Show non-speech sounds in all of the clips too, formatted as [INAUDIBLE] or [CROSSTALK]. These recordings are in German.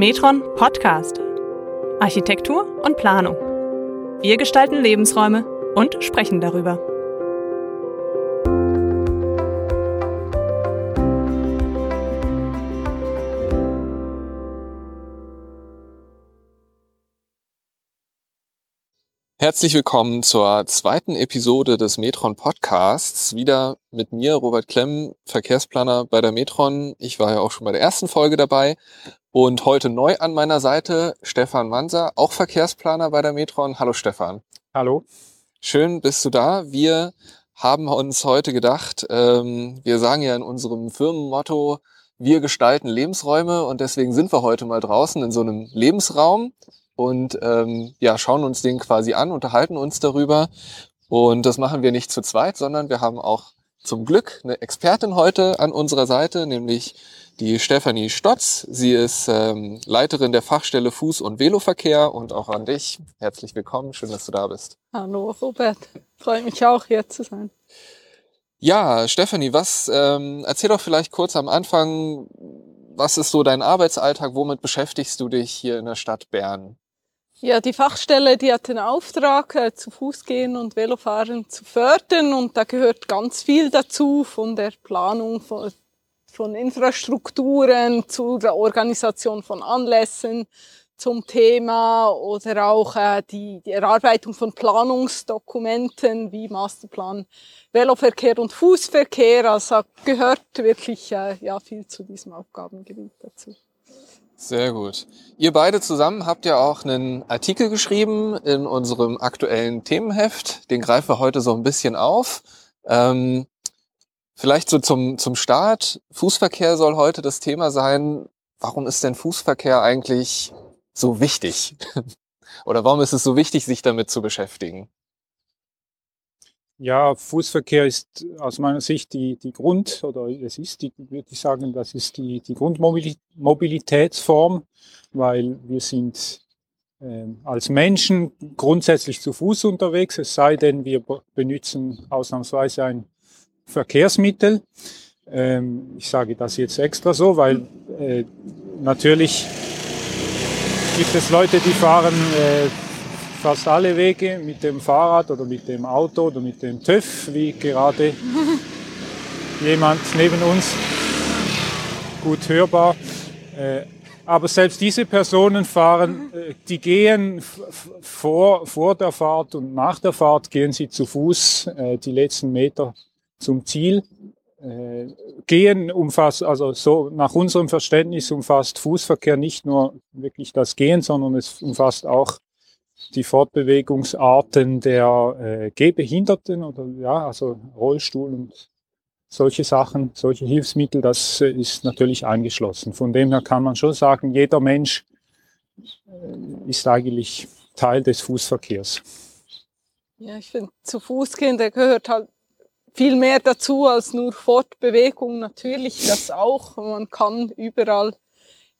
Metron Podcast. Architektur und Planung. Wir gestalten Lebensräume und sprechen darüber. Herzlich willkommen zur zweiten Episode des Metron Podcasts. Wieder mit mir, Robert Klemm, Verkehrsplaner bei der Metron. Ich war ja auch schon bei der ersten Folge dabei. Und heute neu an meiner Seite Stefan Manser, auch Verkehrsplaner bei der Metron. Hallo Stefan. Hallo. Schön bist du da. Wir haben uns heute gedacht, ähm, wir sagen ja in unserem Firmenmotto, wir gestalten Lebensräume und deswegen sind wir heute mal draußen in so einem Lebensraum und ähm, ja, schauen uns den quasi an, unterhalten uns darüber. Und das machen wir nicht zu zweit, sondern wir haben auch zum Glück eine Expertin heute an unserer Seite, nämlich die Stefanie Stotz. Sie ist ähm, Leiterin der Fachstelle Fuß- und Veloverkehr und auch an dich. Herzlich willkommen, schön, dass du da bist. Hallo Robert, freue mich auch hier zu sein. Ja, Stefanie, was ähm, erzähl doch vielleicht kurz am Anfang, was ist so dein Arbeitsalltag, womit beschäftigst du dich hier in der Stadt Bern? Ja, die Fachstelle, die hat den Auftrag, äh, zu Fuß gehen und Velofahren zu fördern und da gehört ganz viel dazu, von der Planung von, von Infrastrukturen zu der Organisation von Anlässen zum Thema oder auch äh, die, die Erarbeitung von Planungsdokumenten wie Masterplan Veloverkehr und Fußverkehr. Also gehört wirklich äh, ja, viel zu diesem Aufgabengebiet dazu. Sehr gut. Ihr beide zusammen habt ja auch einen Artikel geschrieben in unserem aktuellen Themenheft. Den greifen wir heute so ein bisschen auf. Ähm, vielleicht so zum, zum Start. Fußverkehr soll heute das Thema sein. Warum ist denn Fußverkehr eigentlich so wichtig? [LAUGHS] Oder warum ist es so wichtig, sich damit zu beschäftigen? Ja, Fußverkehr ist aus meiner Sicht die, die Grund, oder es ist, die, würde ich sagen, das ist die, die Grundmobilitätsform, weil wir sind äh, als Menschen grundsätzlich zu Fuß unterwegs, es sei denn, wir benutzen ausnahmsweise ein Verkehrsmittel. Ähm, ich sage das jetzt extra so, weil äh, natürlich gibt es Leute, die fahren äh, fast alle Wege mit dem Fahrrad oder mit dem Auto oder mit dem TÜV, wie gerade [LAUGHS] jemand neben uns gut hörbar. Äh, aber selbst diese Personen fahren, äh, die gehen vor, vor der Fahrt und nach der Fahrt gehen sie zu Fuß äh, die letzten Meter zum Ziel. Gehen umfasst, also so nach unserem Verständnis umfasst Fußverkehr nicht nur wirklich das Gehen, sondern es umfasst auch die Fortbewegungsarten der äh, Gehbehinderten oder ja, also Rollstuhl und solche Sachen, solche Hilfsmittel, das äh, ist natürlich eingeschlossen. Von dem her kann man schon sagen, jeder Mensch äh, ist eigentlich Teil des Fußverkehrs. Ja, ich finde, zu Fuß gehen, der gehört halt viel mehr dazu als nur Fortbewegung. Natürlich das auch. Man kann überall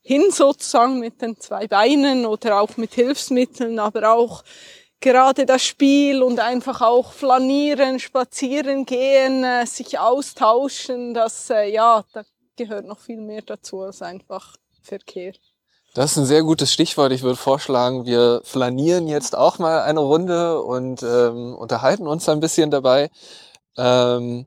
hin sozusagen mit den zwei Beinen oder auch mit Hilfsmitteln, aber auch gerade das Spiel und einfach auch flanieren, spazieren gehen, äh, sich austauschen, das, äh, ja, da gehört noch viel mehr dazu als einfach Verkehr. Das ist ein sehr gutes Stichwort. Ich würde vorschlagen, wir flanieren jetzt auch mal eine Runde und ähm, unterhalten uns ein bisschen dabei. Ähm,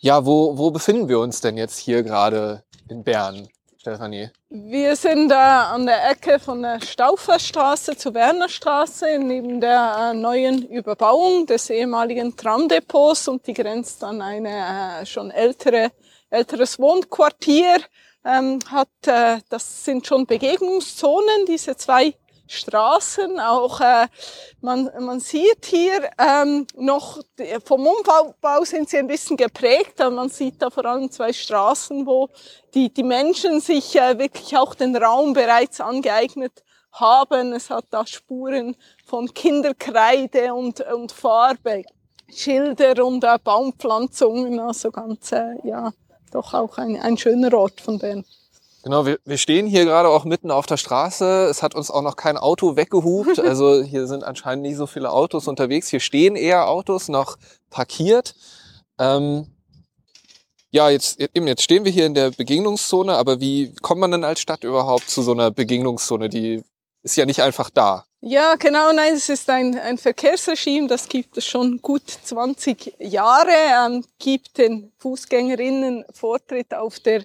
ja, wo, wo befinden wir uns denn jetzt hier gerade in Bern? Stefanie? Wir sind äh, an der Ecke von der Stauferstraße zur Wernerstraße neben der äh, neuen Überbauung des ehemaligen Tramdepots und die grenzt an eine äh, schon ältere, älteres Wohnquartier. Ähm, hat, äh, das sind schon Begegnungszonen, diese zwei Straßen. Auch äh, man, man sieht hier ähm, noch, vom Umbau sind sie ein bisschen geprägt, aber man sieht da vor allem zwei Straßen, wo die, die Menschen sich äh, wirklich auch den Raum bereits angeeignet haben. Es hat da Spuren von Kinderkreide und, und Farbe, Schilder und äh, Baumpflanzungen, also ganz, äh, ja, doch auch ein, ein schöner Ort von Bern. Genau, wir, wir stehen hier gerade auch mitten auf der Straße. Es hat uns auch noch kein Auto weggehupt. [LAUGHS] Also hier sind anscheinend nicht so viele Autos unterwegs. Hier stehen eher Autos noch parkiert. Ähm, ja, jetzt, eben, jetzt stehen wir hier in der Begegnungszone, aber wie kommt man denn als Stadt überhaupt zu so einer Begegnungszone? Die ist ja nicht einfach da. Ja, genau, nein, es ist ein, ein Verkehrsregime, das gibt es schon gut 20 Jahre, ähm, gibt den Fußgängerinnen Vortritt auf der,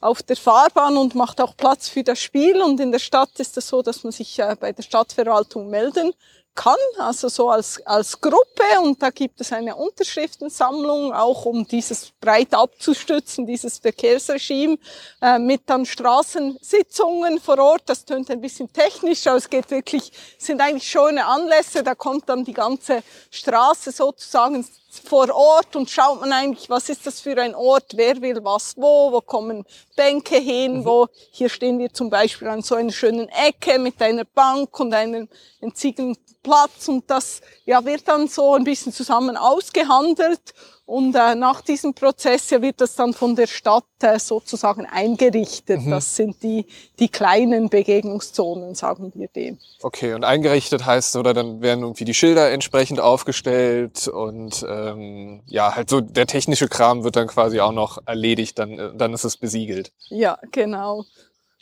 auf der Fahrbahn und macht auch Platz für das Spiel. Und in der Stadt ist es so, dass man sich äh, bei der Stadtverwaltung melden kann, also so als, als Gruppe. Und da gibt es eine Unterschriftensammlung, auch um dieses breit abzustützen, dieses Verkehrsregime, äh, mit dann Straßensitzungen vor Ort. Das tönt ein bisschen technisch, aber es geht wirklich, sind eigentlich schöne Anlässe. Da kommt dann die ganze Straße sozusagen vor Ort und schaut man eigentlich, was ist das für ein Ort, wer will was wo, wo kommen Bänke hin, mhm. wo, hier stehen wir zum Beispiel an so einer schönen Ecke mit einer Bank und einem entziegenen Platz und das ja, wird dann so ein bisschen zusammen ausgehandelt und äh, nach diesem Prozess ja, wird das dann von der Stadt äh, sozusagen eingerichtet. Mhm. Das sind die, die kleinen Begegnungszonen, sagen wir dem. Okay, und eingerichtet heißt, oder dann werden irgendwie die Schilder entsprechend aufgestellt und ähm, ja, halt so der technische Kram wird dann quasi auch noch erledigt, dann, äh, dann ist es besiegelt. Ja, genau.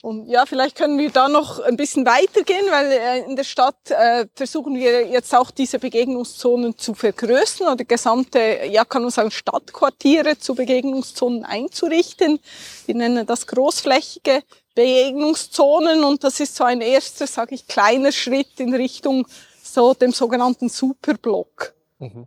Und ja, vielleicht können wir da noch ein bisschen weitergehen, weil äh, in der Stadt äh, versuchen wir jetzt auch diese Begegnungszonen zu vergrößern oder gesamte, ja kann man sagen, Stadtquartiere zu Begegnungszonen einzurichten. Wir nennen das großflächige Begegnungszonen und das ist so ein erster, sage ich, kleiner Schritt in Richtung so dem sogenannten Superblock. Mhm.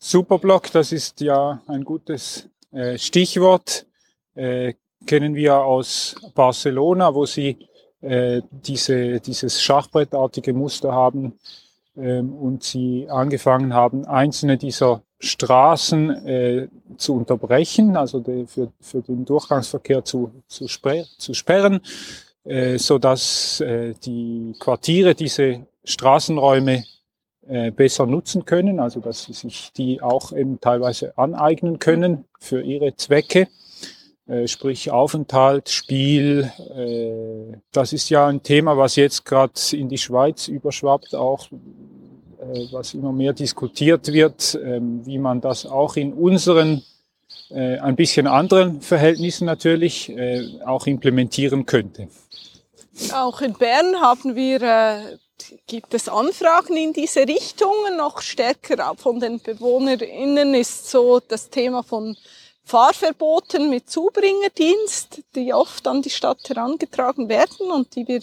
Superblock, das ist ja ein gutes äh, Stichwort. Äh, kennen wir aus Barcelona, wo sie äh, diese, dieses Schachbrettartige Muster haben ähm, und sie angefangen haben, einzelne dieser Straßen äh, zu unterbrechen, also de, für, für den Durchgangsverkehr zu, zu, zu sperren, äh, so dass äh, die Quartiere diese Straßenräume äh, besser nutzen können, also dass sie sich die auch eben teilweise aneignen können für ihre Zwecke. Äh, sprich Aufenthalt, Spiel. Äh, das ist ja ein Thema, was jetzt gerade in die Schweiz überschwappt, auch äh, was immer mehr diskutiert wird, ähm, wie man das auch in unseren ein bisschen anderen Verhältnissen natürlich auch implementieren könnte. Auch in Bern haben wir gibt es Anfragen in diese Richtung. Noch stärker von den BewohnerInnen ist so das Thema von Fahrverboten mit Zubringerdienst, die oft an die Stadt herangetragen werden und die wir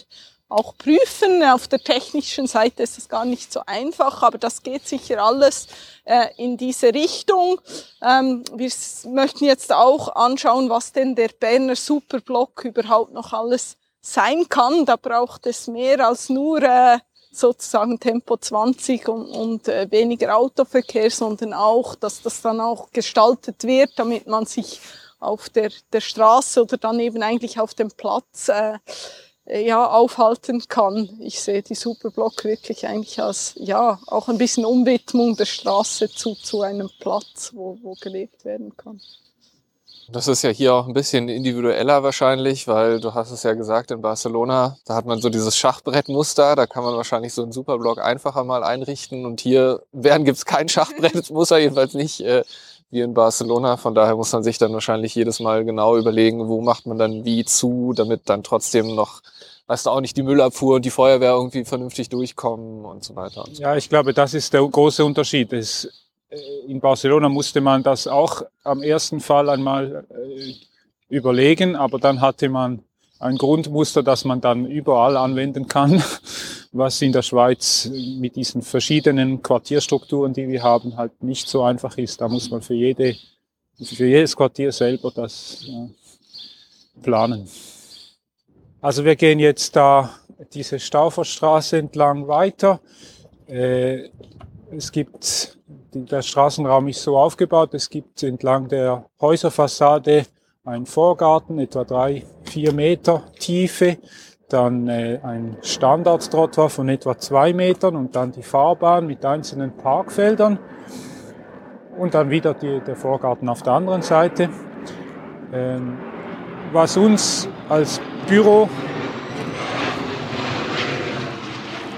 auch prüfen. Auf der technischen Seite ist es gar nicht so einfach, aber das geht sicher alles äh, in diese Richtung. Ähm, wir möchten jetzt auch anschauen, was denn der Berner Superblock überhaupt noch alles sein kann. Da braucht es mehr als nur äh, sozusagen Tempo 20 und, und äh, weniger Autoverkehr, sondern auch, dass das dann auch gestaltet wird, damit man sich auf der, der Straße oder dann eben eigentlich auf dem Platz äh, ja, aufhalten kann. Ich sehe die Superblock wirklich eigentlich als ja auch ein bisschen Umwidmung der Straße zu, zu einem Platz, wo, wo gelebt werden kann. Das ist ja hier auch ein bisschen individueller wahrscheinlich, weil du hast es ja gesagt, in Barcelona, da hat man so dieses Schachbrettmuster, da kann man wahrscheinlich so einen Superblock einfacher mal einrichten und hier [LAUGHS] werden gibt's kein Schachbrettmuster, jedenfalls nicht äh, wie in Barcelona. Von daher muss man sich dann wahrscheinlich jedes Mal genau überlegen, wo macht man dann wie zu, damit dann trotzdem noch, weißt du, auch nicht die Müllabfuhr und die Feuerwehr irgendwie vernünftig durchkommen und so weiter. Und so. Ja, ich glaube, das ist der große Unterschied. Es in Barcelona musste man das auch am ersten Fall einmal äh, überlegen, aber dann hatte man ein Grundmuster, das man dann überall anwenden kann, [LAUGHS] was in der Schweiz mit diesen verschiedenen Quartierstrukturen, die wir haben, halt nicht so einfach ist. Da muss man für, jede, für jedes Quartier selber das planen. Also wir gehen jetzt da diese Stauferstraße entlang weiter. Äh, es gibt der Straßenraum ist so aufgebaut, es gibt entlang der Häuserfassade einen Vorgarten, etwa drei, vier Meter Tiefe, dann äh, ein Standardtrottoir von etwa zwei Metern und dann die Fahrbahn mit einzelnen Parkfeldern und dann wieder die, der Vorgarten auf der anderen Seite. Ähm, was uns als Büro,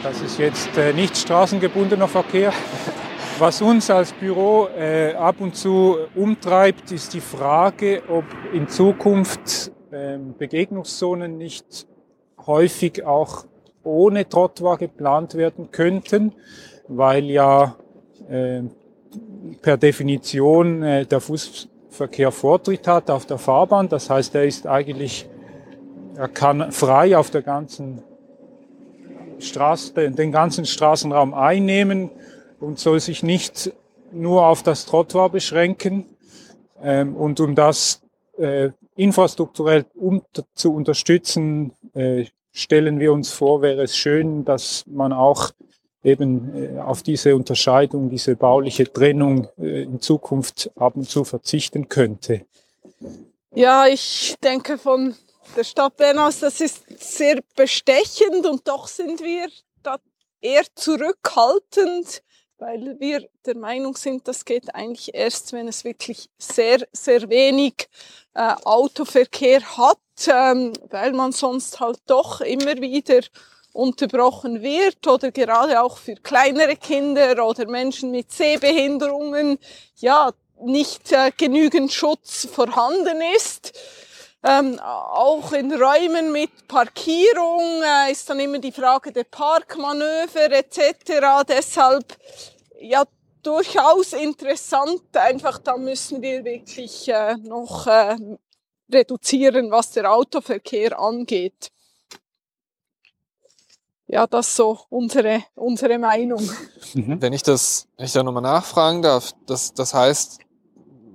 das ist jetzt äh, nicht straßengebundener Verkehr, Was uns als Büro äh, ab und zu umtreibt, ist die Frage, ob in Zukunft äh, Begegnungszonen nicht häufig auch ohne Trottoir geplant werden könnten, weil ja äh, per Definition äh, der Fußverkehr Vortritt hat auf der Fahrbahn. Das heißt, er ist eigentlich, er kann frei auf der ganzen Straße, den ganzen Straßenraum einnehmen und soll sich nicht nur auf das Trottoir beschränken. Ähm, und um das äh, infrastrukturell um, zu unterstützen, äh, stellen wir uns vor, wäre es schön, dass man auch eben äh, auf diese Unterscheidung, diese bauliche Trennung äh, in Zukunft ab und zu verzichten könnte. Ja, ich denke von der Stadt Bern aus, das ist sehr bestechend und doch sind wir da eher zurückhaltend, weil wir der Meinung sind, das geht eigentlich erst, wenn es wirklich sehr, sehr wenig äh, Autoverkehr hat, ähm, weil man sonst halt doch immer wieder unterbrochen wird oder gerade auch für kleinere Kinder oder Menschen mit Sehbehinderungen ja nicht äh, genügend Schutz vorhanden ist. Ähm, auch in Räumen mit Parkierung äh, ist dann immer die Frage der Parkmanöver etc. Deshalb ja durchaus interessant. Einfach da müssen wir wirklich äh, noch äh, reduzieren, was der Autoverkehr angeht ja, das ist so unsere, unsere Meinung. Mhm. Wenn ich das, wenn ich da nochmal nachfragen darf, das, das heißt,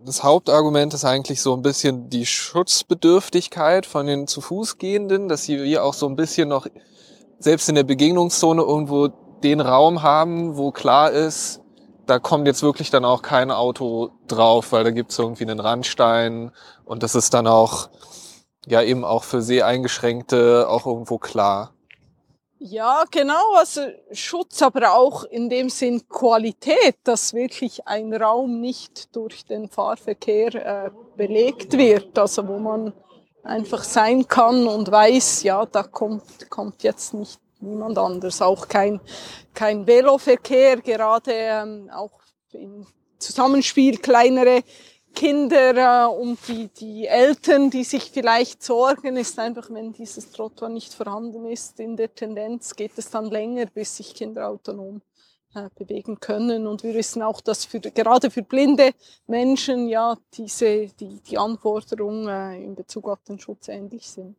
das Hauptargument ist eigentlich so ein bisschen die Schutzbedürftigkeit von den zu Fuß gehenden, dass sie hier auch so ein bisschen noch selbst in der Begegnungszone irgendwo den Raum haben, wo klar ist, da kommt jetzt wirklich dann auch kein Auto drauf, weil da gibt's irgendwie einen Randstein und das ist dann auch ja eben auch für Seheingeschränkte auch irgendwo klar. Ja, genau, also Schutz, aber auch in dem Sinn Qualität, dass wirklich ein Raum nicht durch den Fahrverkehr äh, belegt wird, also wo man einfach sein kann und weiß, ja, da kommt, kommt jetzt nicht niemand anders, auch kein, kein Veloverkehr, gerade ähm, auch im Zusammenspiel kleinere Kinder äh, und die, die Eltern, die sich vielleicht sorgen, ist einfach, wenn dieses Trottoir nicht vorhanden ist, in der Tendenz geht es dann länger, bis sich Kinder autonom äh, bewegen können. Und wir wissen auch, dass für, gerade für blinde Menschen ja diese, die, die Anforderungen äh, in Bezug auf den Schutz ähnlich sind.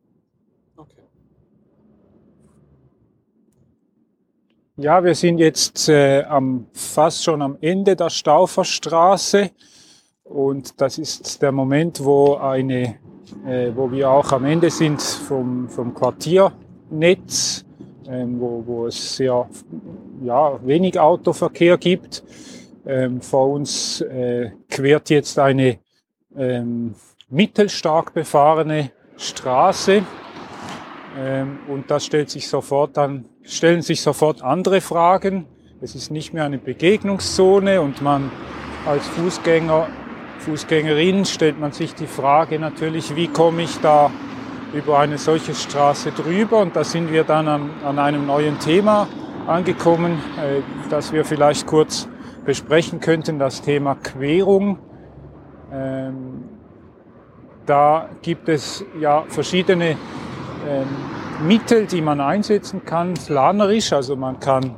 Okay. Ja, wir sind jetzt äh, am, fast schon am Ende der Stauferstraße. Und das ist der Moment, wo eine, äh, wo wir auch am Ende sind vom, vom Quartiernetz, ähm, wo, wo es sehr ja, wenig Autoverkehr gibt. Ähm, vor uns äh, quert jetzt eine ähm, mittelstark befahrene Straße. Ähm, und da stellt sich sofort dann, stellen sich sofort andere Fragen. Es ist nicht mehr eine Begegnungszone und man als Fußgänger Fußgängerin stellt man sich die Frage natürlich, wie komme ich da über eine solche Straße drüber? Und da sind wir dann an, an einem neuen Thema angekommen, äh, das wir vielleicht kurz besprechen könnten, das Thema Querung. Ähm, da gibt es ja verschiedene ähm, Mittel, die man einsetzen kann, planerisch. Also man kann,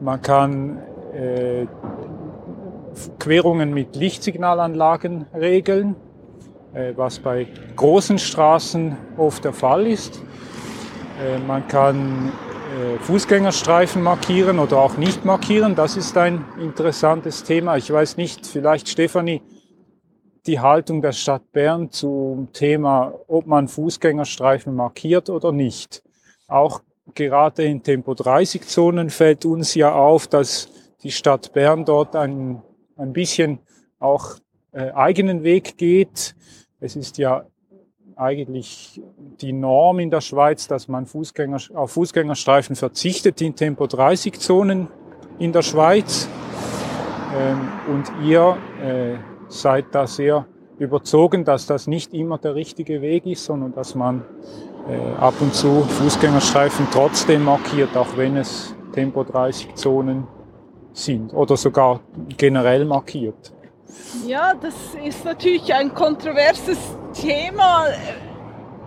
man kann äh, Querungen mit Lichtsignalanlagen regeln, äh, was bei großen Straßen oft der Fall ist. Äh, man kann äh, Fußgängerstreifen markieren oder auch nicht markieren. Das ist ein interessantes Thema. Ich weiß nicht, vielleicht Stefanie, die Haltung der Stadt Bern zum Thema, ob man Fußgängerstreifen markiert oder nicht. Auch gerade in Tempo 30 Zonen fällt uns ja auf, dass die Stadt Bern dort einen ein bisschen auch äh, eigenen Weg geht. Es ist ja eigentlich die Norm in der Schweiz, dass man Fußgänger, auf Fußgängerstreifen verzichtet in Tempo 30 Zonen in der Schweiz. Ähm, und ihr äh, seid da sehr überzogen, dass das nicht immer der richtige Weg ist, sondern dass man äh, ab und zu Fußgängerstreifen trotzdem markiert, auch wenn es Tempo 30 Zonen sind oder sogar generell markiert? Ja, das ist natürlich ein kontroverses Thema.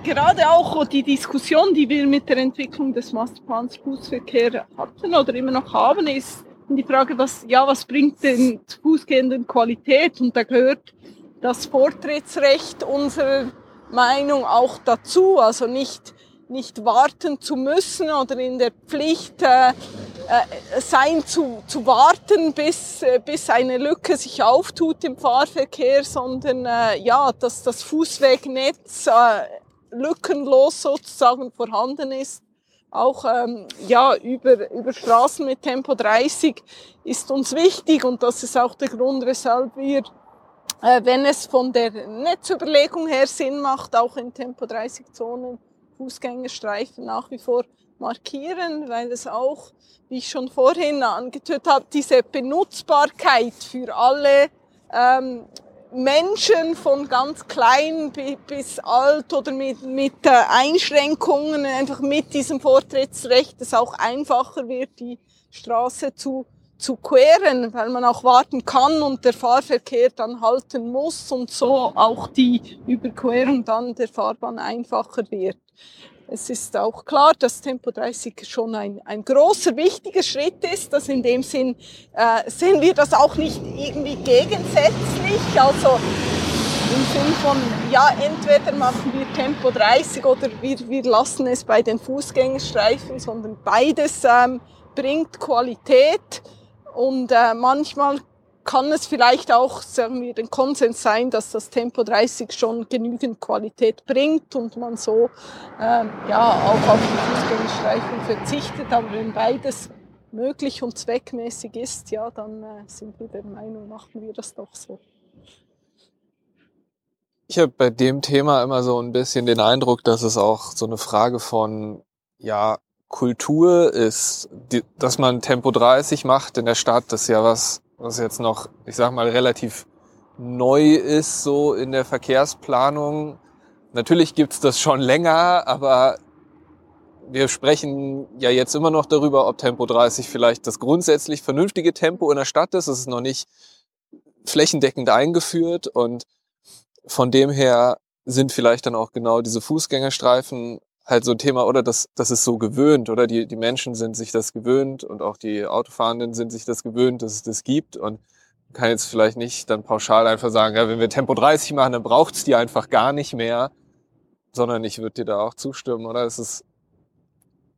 Gerade auch die Diskussion, die wir mit der Entwicklung des Masterplans Fußverkehr hatten oder immer noch haben, ist die Frage, was, ja, was bringt den Fußgehenden Qualität? Und da gehört das Vortrittsrecht unserer Meinung auch dazu. Also nicht nicht warten zu müssen oder in der Pflicht äh, sein zu, zu warten, bis, äh, bis eine Lücke sich auftut im Fahrverkehr, sondern äh, ja, dass das Fußwegnetz äh, lückenlos sozusagen vorhanden ist. Auch ähm, ja, über, über Straßen mit Tempo 30 ist uns wichtig und das ist auch der Grund, weshalb wir äh, wenn es von der Netzüberlegung her Sinn macht, auch in Tempo 30 Zonen Fußgängerstreifen nach wie vor markieren, weil es auch, wie ich schon vorhin angetötet habe, diese Benutzbarkeit für alle ähm, Menschen von ganz klein bis alt oder mit, mit äh, Einschränkungen, einfach mit diesem Vortrittsrecht, es auch einfacher wird, die Straße zu, zu queren, weil man auch warten kann und der Fahrverkehr dann halten muss und so auch die Überquerung dann der Fahrbahn einfacher wird. Es ist auch klar, dass Tempo 30 schon ein, ein großer, wichtiger Schritt ist. Dass in dem Sinn äh, sehen wir das auch nicht irgendwie gegensätzlich. Also im Sinn von, ja, entweder machen wir Tempo 30 oder wir, wir lassen es bei den Fußgängerstreifen, sondern beides ähm, bringt Qualität. Und äh, manchmal kann es vielleicht auch, sagen wir, den Konsens sein, dass das Tempo 30 schon genügend Qualität bringt und man so ähm, ja auch auf die Fußgängerstreifen verzichtet. Aber wenn beides möglich und zweckmäßig ist, ja, dann äh, sind wir der Meinung, machen wir das doch so. Ich habe bei dem Thema immer so ein bisschen den Eindruck, dass es auch so eine Frage von ja Kultur ist, die, dass man Tempo 30 macht in der Stadt, das ist ja was was jetzt noch, ich sag mal, relativ neu ist so in der Verkehrsplanung. Natürlich gibt's das schon länger, aber wir sprechen ja jetzt immer noch darüber, ob Tempo 30 vielleicht das grundsätzlich vernünftige Tempo in der Stadt ist. Es ist noch nicht flächendeckend eingeführt und von dem her sind vielleicht dann auch genau diese Fußgängerstreifen halt so ein Thema, oder das, das ist so gewöhnt, oder? Die, die Menschen sind sich das gewöhnt und auch die Autofahrenden sind sich das gewöhnt, dass es das gibt. Und kann jetzt vielleicht nicht dann pauschal einfach sagen, ja, wenn wir Tempo 30 machen, dann braucht's die einfach gar nicht mehr, sondern ich würde dir da auch zustimmen, oder? Es ist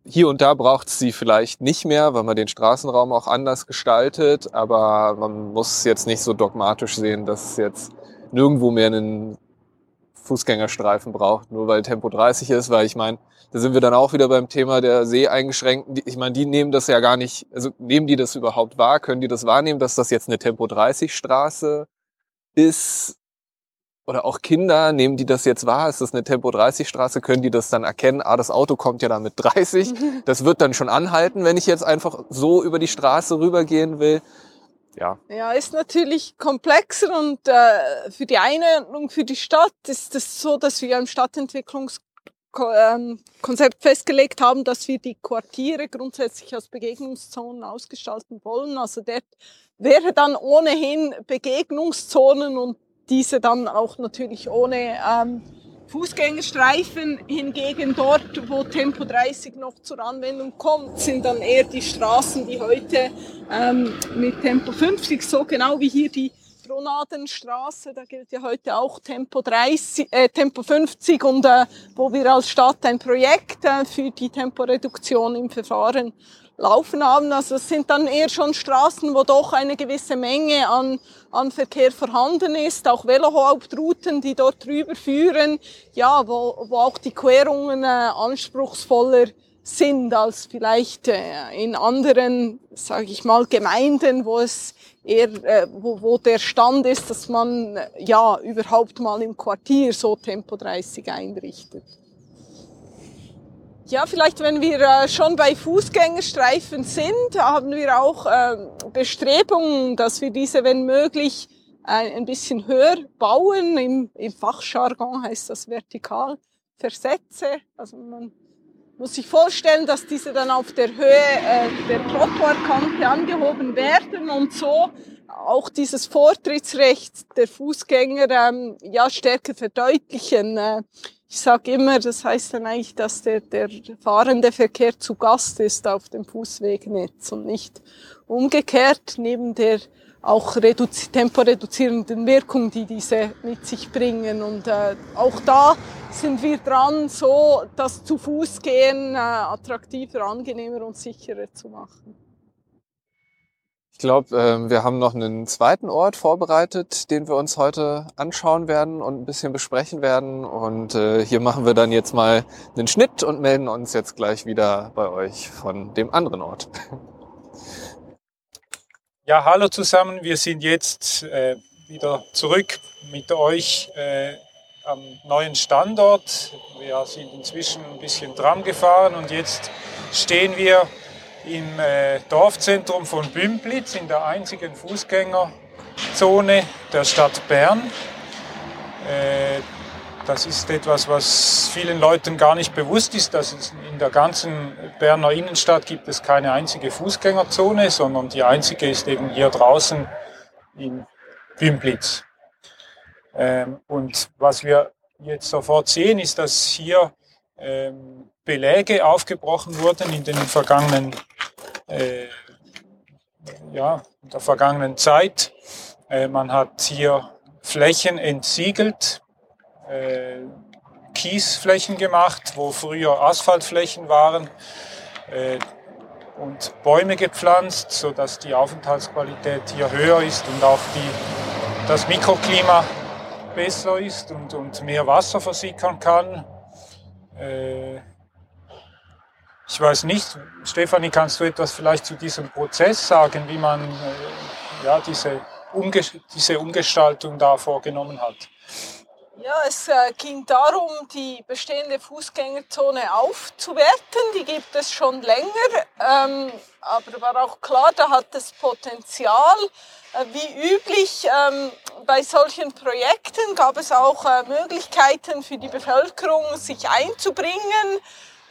hier und da braucht's sie vielleicht nicht mehr, weil man den Straßenraum auch anders gestaltet, aber man muss jetzt nicht so dogmatisch sehen, dass es jetzt nirgendwo mehr einen Fußgängerstreifen braucht, nur weil Tempo 30 ist, weil ich meine, da sind wir dann auch wieder beim Thema der Seheingeschränkten. Ich meine, die nehmen das ja gar nicht, also nehmen die das überhaupt wahr? Können die das wahrnehmen, dass das jetzt eine Tempo 30 Straße ist? Oder auch Kinder, nehmen die das jetzt wahr? Ist das eine Tempo 30 Straße? Können die das dann erkennen? Ah, das Auto kommt ja da mit 30. [LAUGHS] Das wird dann schon anhalten, wenn ich jetzt einfach so über die Straße rübergehen will ja. Ja, ist natürlich komplexer und äh, für die Einordnung für die Stadt ist es so, dass wir im Stadtentwicklungskonzept ähm, festgelegt haben, dass wir die Quartiere grundsätzlich als Begegnungszonen ausgestalten wollen. Also dort wäre dann ohnehin Begegnungszonen und diese dann auch natürlich ohne ähm, Fußgängerstreifen hingegen dort, wo Tempo 30 noch zur Anwendung kommt, sind dann eher die Straßen, die heute ähm, mit Tempo 50, so genau wie hier die Pronadenstraße, da gilt ja heute auch Tempo 30, äh, Tempo 50 und äh, wo wir als Stadt ein Projekt äh, für die Temporeduktion im Verfahren laufen haben. Also es sind dann eher schon Straßen, wo doch eine gewisse Menge an, an Verkehr vorhanden ist, auch Velohauptrouten, die dort drüber führen, ja, wo, wo auch die Querungen äh, anspruchsvoller sind als vielleicht äh, in anderen, sage ich mal, Gemeinden, wo es eher, äh, wo, wo der Stand ist, dass man äh, ja überhaupt mal im Quartier so Tempo 30 einrichtet. Ja, vielleicht wenn wir äh, schon bei Fußgängerstreifen sind, haben wir auch äh, Bestrebungen, dass wir diese, wenn möglich, äh, ein bisschen höher bauen. Im, Fachjargon heißt das vertikal Versätze. Also man muss sich vorstellen, dass diese dann auf der Höhe der Trottoirkante angehoben werden und so auch dieses Vortrittsrecht der Fußgänger ähm, ja stärker verdeutlichen. Äh, ich sage immer, das heißt dann eigentlich, dass der, der fahrende Verkehr zu Gast ist auf dem Fußwegnetz und nicht umgekehrt neben der auch reduzi temporeduzierenden Wirkung, die diese mit sich bringen. Und äh, auch da sind wir dran, so das zu Fuß gehen äh, attraktiver, angenehmer und sicherer zu machen. Ich glaube, äh, wir haben noch einen zweiten Ort vorbereitet, den wir uns heute anschauen werden und ein bisschen besprechen werden. Und äh, hier machen wir dann jetzt mal einen Schnitt und melden uns jetzt gleich wieder bei euch von dem anderen Ort. Ja, hallo zusammen. Wir sind jetzt äh, wieder zurück mit euch äh, am neuen Standort. Wir sind inzwischen ein bisschen dran gefahren und jetzt stehen wir im äh, Dorfzentrum von Bümplitz in der einzigen Fußgängerzone der Stadt Bern. Äh, das ist etwas, was vielen Leuten gar nicht bewusst ist, dass es in der ganzen Berner Innenstadt gibt es keine einzige Fußgängerzone, sondern die einzige ist eben hier draußen in Bümplitz. Ähm, und was wir jetzt sofort sehen, ist, dass hier ähm, Beläge aufgebrochen wurden in den vergangenen, äh, ja, in der vergangenen Zeit. Äh, man hat hier Flächen entsiegelt äh, Kiesflächen gemacht, wo früher Asphaltflächen waren äh, und Bäume gepflanzt, sodass die Aufenthaltsqualität hier höher ist und auch die, das Mikroklima besser ist und, und mehr Wasser versickern kann. Äh, ich weiß nicht, Stefanie, kannst du etwas vielleicht zu diesem Prozess sagen, wie man äh, ja, diese, Umge diese Umgestaltung da vorgenommen hat? Ja, es äh, ging darum, die bestehende Fußgängerzone aufzuwerten. Die gibt es schon länger, ähm, aber war auch klar, da hat es Potenzial. Äh, wie üblich ähm, bei solchen Projekten gab es auch äh, Möglichkeiten für die Bevölkerung, sich einzubringen.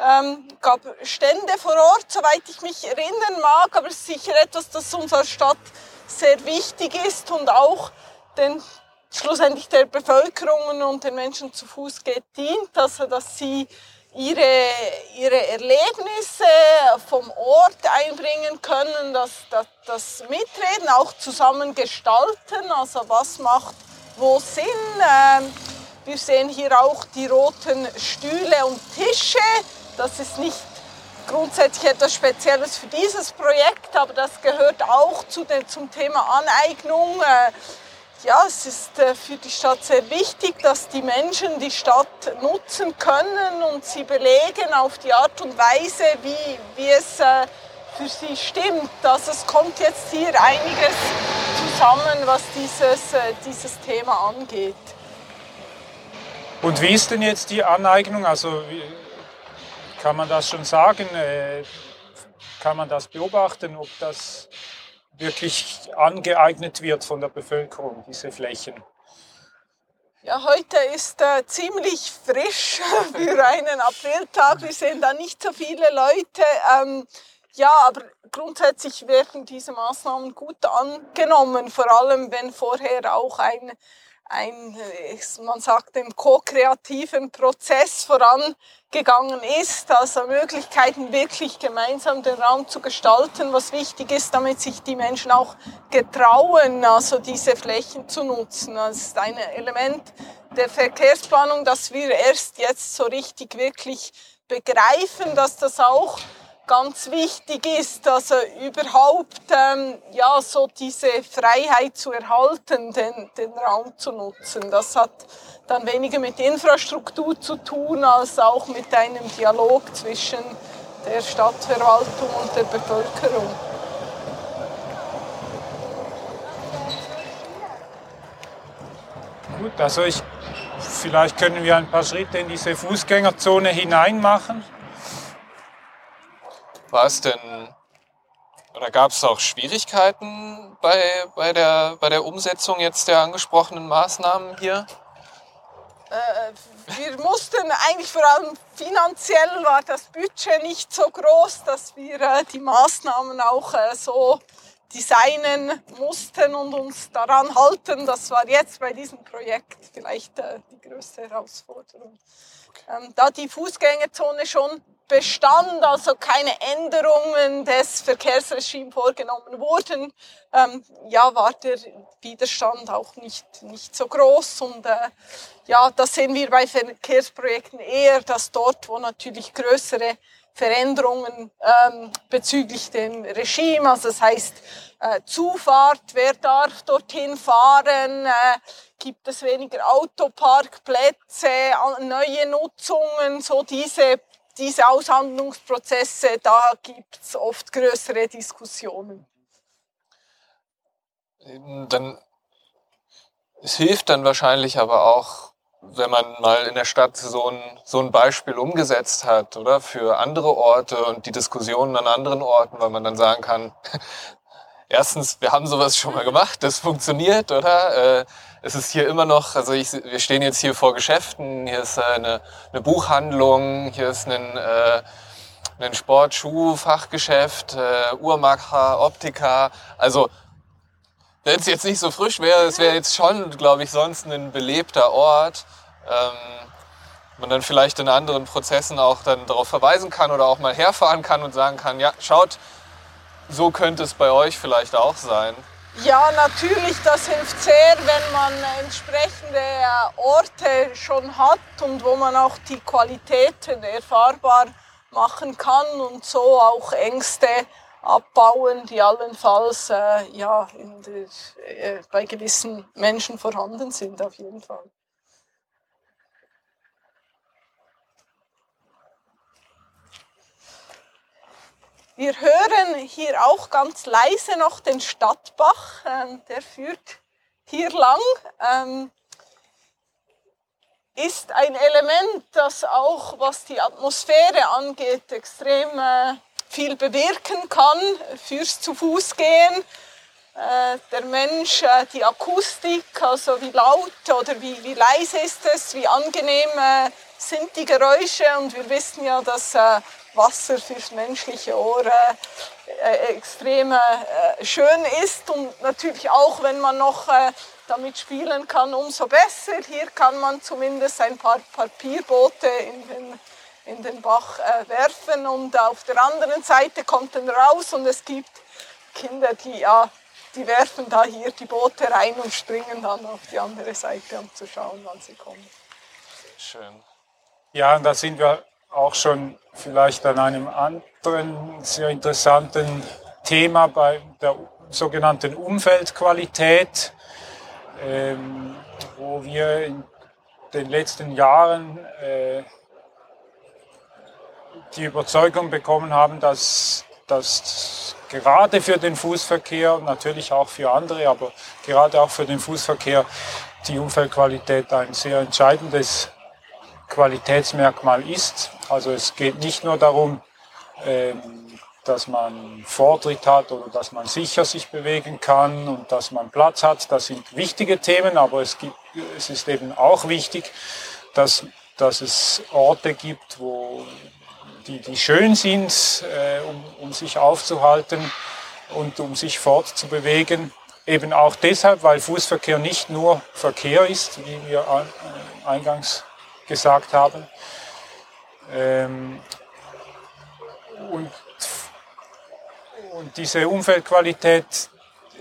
Ähm, gab Stände vor Ort, soweit ich mich erinnern mag, aber es ist sicher etwas, das unserer Stadt sehr wichtig ist und auch den schlussendlich der Bevölkerung und den Menschen zu Fuß geht, dient, also dass sie ihre, ihre Erlebnisse vom Ort einbringen können, dass das, das Mitreden auch zusammen gestalten, also was macht wo Sinn. Ähm, wir sehen hier auch die roten Stühle und Tische. Das ist nicht grundsätzlich etwas Spezielles für dieses Projekt, aber das gehört auch zu den, zum Thema Aneignung. Äh, ja, es ist äh, für die Stadt sehr wichtig, dass die Menschen die Stadt nutzen können und sie belegen auf die Art und Weise, wie, wie es äh, für sie stimmt. Also es kommt jetzt hier einiges zusammen, was dieses, dieses Thema angeht. Und wie ist denn jetzt die Aneignung? Also kann man das schon sagen? Kann man das beobachten, ob das wirklich angeeignet wird von der Bevölkerung, diese Flächen. Ja, heute ist äh, ziemlich frisch [LAUGHS] für einen Apriltag. Wir sehen da nicht so viele Leute. Ähm, ja, aber grundsätzlich werden diese Maßnahmen gut angenommen, vor allem wenn vorher auch ein ein, man sagt, den ko-kreativen Prozess vorangegangen ist, also Möglichkeiten wirklich gemeinsam den Raum zu gestalten, was wichtig ist, damit sich die Menschen auch getrauen, also diese Flächen zu nutzen. Das ist ein Element der Verkehrsplanung, dass wir erst jetzt so richtig wirklich begreifen, dass das auch ganz wichtig ist, also überhaupt ähm, ja, so diese Freiheit zu erhalten, den, den Raum zu nutzen. Das hat dann weniger mit Infrastruktur zu tun, als auch mit einem Dialog zwischen der Stadtverwaltung und der Bevölkerung. Gut, also ich, vielleicht können wir ein paar Schritte in diese Fußgängerzone hinein machen. War es denn oder gab es auch Schwierigkeiten bei, bei, der, bei der Umsetzung jetzt der angesprochenen Maßnahmen hier? äh, wir mussten eigentlich vor allem finanziell war das Budget nicht so groß, dass wir äh, die Maßnahmen auch äh, so designen mussten und uns daran halten. Das war jetzt bei diesem Projekt vielleicht äh, die größte Herausforderung. Ähm, da die Fußgängerzone schon bestand, also keine Änderungen des Verkehrsregimes vorgenommen wurden, ähm, ja, war der Widerstand auch nicht, nicht so groß. Und äh, ja, das sehen wir bei Verkehrsprojekten eher, dass dort, wo natürlich größere Veränderungen ähm, bezüglich dem Regime, also das heißt äh, Zufahrt, wer darf dorthin fahren, äh, gibt es weniger Autoparkplätze, neue Nutzungen, so diese diese Aushandlungsprozesse, da gibt es oft größere Diskussionen. Dann, es hilft dann wahrscheinlich aber auch, wenn man mal in der Stadt so ein, so ein Beispiel umgesetzt hat, oder? Für andere Orte und die Diskussionen an anderen Orten, weil man dann sagen kann, [LAUGHS] erstens, wir haben sowas schon mal gemacht, das funktioniert, oder? Es ist hier immer noch, also ich, wir stehen jetzt hier vor Geschäften, hier ist äh, eine, eine Buchhandlung, hier ist ein, äh, ein Sportschuh-Fachgeschäft, äh, Uhrmacher, Optiker. Also wenn es jetzt nicht so frisch wäre, es wäre jetzt schon, glaube ich, sonst ein belebter Ort. Ähm, man dann vielleicht in anderen Prozessen auch dann darauf verweisen kann oder auch mal herfahren kann und sagen kann, ja, schaut, so könnte es bei euch vielleicht auch sein. Ja, natürlich, das hilft sehr, wenn man entsprechende Orte schon hat und wo man auch die Qualitäten erfahrbar machen kann und so auch Ängste abbauen, die allenfalls äh, ja, der, äh, bei gewissen Menschen vorhanden sind, auf jeden Fall. Wir hören hier auch ganz leise noch den Stadtbach, ähm, der führt hier lang. Ähm, ist ein Element, das auch, was die Atmosphäre angeht, extrem äh, viel bewirken kann fürs zu Fuß gehen. Äh, der Mensch, äh, die Akustik, also wie laut oder wie, wie leise ist es, wie angenehm äh, sind die Geräusche. Und wir wissen ja, dass äh, Wasser fürs menschliche Ohr äh, extrem äh, schön ist. Und natürlich auch, wenn man noch äh, damit spielen kann, umso besser. Hier kann man zumindest ein paar Papierboote in den, in den Bach äh, werfen. Und auf der anderen Seite kommt dann raus und es gibt Kinder, die ja die werfen da hier die Boote rein und springen dann auf die andere Seite, um zu schauen, wann sie kommen. Schön. Ja, und da sind wir auch schon vielleicht an einem anderen sehr interessanten Thema bei der sogenannten Umfeldqualität, ähm, wo wir in den letzten Jahren äh, die Überzeugung bekommen haben, dass, dass gerade für den Fußverkehr, natürlich auch für andere, aber gerade auch für den Fußverkehr die Umfeldqualität ein sehr entscheidendes Qualitätsmerkmal ist. Also es geht nicht nur darum, ähm, dass man Vortritt hat oder dass man sicher sich bewegen kann und dass man Platz hat. Das sind wichtige Themen, aber es, gibt, es ist eben auch wichtig, dass, dass es Orte gibt, wo die, die schön sind, äh, um, um sich aufzuhalten und um sich fortzubewegen. Eben auch deshalb, weil Fußverkehr nicht nur Verkehr ist, wie wir äh, eingangs gesagt haben. Ähm, und, und diese Umfeldqualität,